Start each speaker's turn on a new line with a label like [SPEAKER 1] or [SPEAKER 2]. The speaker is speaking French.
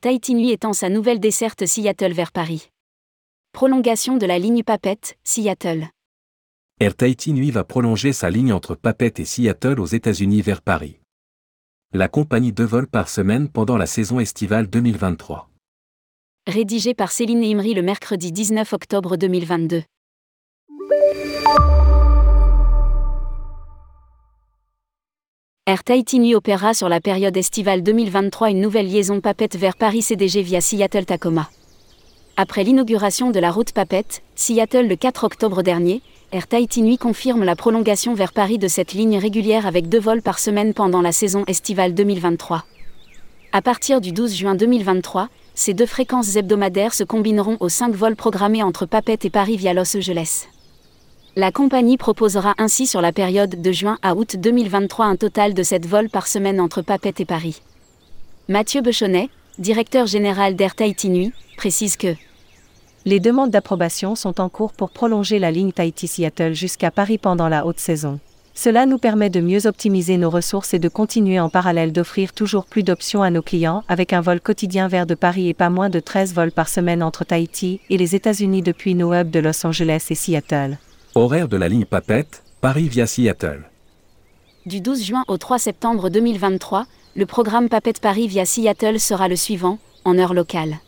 [SPEAKER 1] Tahiti Nuit étend sa nouvelle desserte Seattle vers Paris. Prolongation de la ligne Papette, Seattle.
[SPEAKER 2] Air Tahiti va prolonger sa ligne entre Papette et Seattle aux États-Unis vers Paris. La compagnie deux vols par semaine pendant la saison estivale 2023.
[SPEAKER 1] Rédigé par Céline Imri le mercredi 19 octobre 2022. Air Tahiti Nuit opéra sur la période estivale 2023 une nouvelle liaison Papette vers Paris CDG via Seattle Tacoma. Après l'inauguration de la route Papette, Seattle le 4 octobre dernier, Air Tahiti Nuit confirme la prolongation vers Paris de cette ligne régulière avec deux vols par semaine pendant la saison estivale 2023. À partir du 12 juin 2023, ces deux fréquences hebdomadaires se combineront aux cinq vols programmés entre Papette et Paris via Los Angeles. La compagnie proposera ainsi sur la période de juin à août 2023 un total de 7 vols par semaine entre Papette et Paris. Mathieu Bechonnet, directeur général d'Air Tahiti Nuit, précise que
[SPEAKER 3] les demandes d'approbation sont en cours pour prolonger la ligne Tahiti-Seattle jusqu'à Paris pendant la haute saison. Cela nous permet de mieux optimiser nos ressources et de continuer en parallèle d'offrir toujours plus d'options à nos clients avec un vol quotidien vers de Paris et pas moins de 13 vols par semaine entre Tahiti et les États-Unis depuis nos hubs de Los Angeles et Seattle.
[SPEAKER 2] Horaire de la ligne Papette, Paris via Seattle.
[SPEAKER 1] Du 12 juin au 3 septembre 2023, le programme Papette Paris via Seattle sera le suivant, en heure locale.